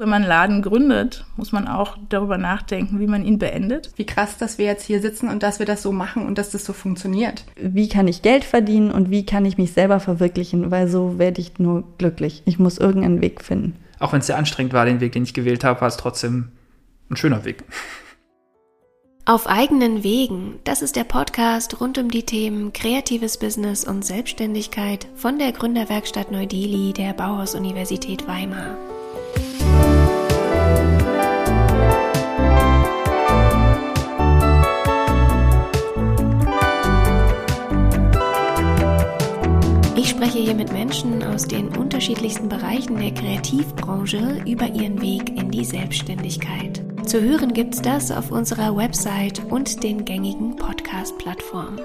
Wenn man einen Laden gründet, muss man auch darüber nachdenken, wie man ihn beendet. Wie krass, dass wir jetzt hier sitzen und dass wir das so machen und dass das so funktioniert. Wie kann ich Geld verdienen und wie kann ich mich selber verwirklichen, weil so werde ich nur glücklich. Ich muss irgendeinen Weg finden. Auch wenn es sehr anstrengend war, den Weg, den ich gewählt habe, war es trotzdem ein schöner Weg. Auf eigenen Wegen, das ist der Podcast rund um die Themen kreatives Business und Selbstständigkeit von der Gründerwerkstatt Neu-Delhi der Bauhaus-Universität Weimar. Ich spreche hier mit Menschen aus den unterschiedlichsten Bereichen der Kreativbranche über ihren Weg in die Selbstständigkeit. Zu hören gibt's das auf unserer Website und den gängigen Podcast-Plattformen.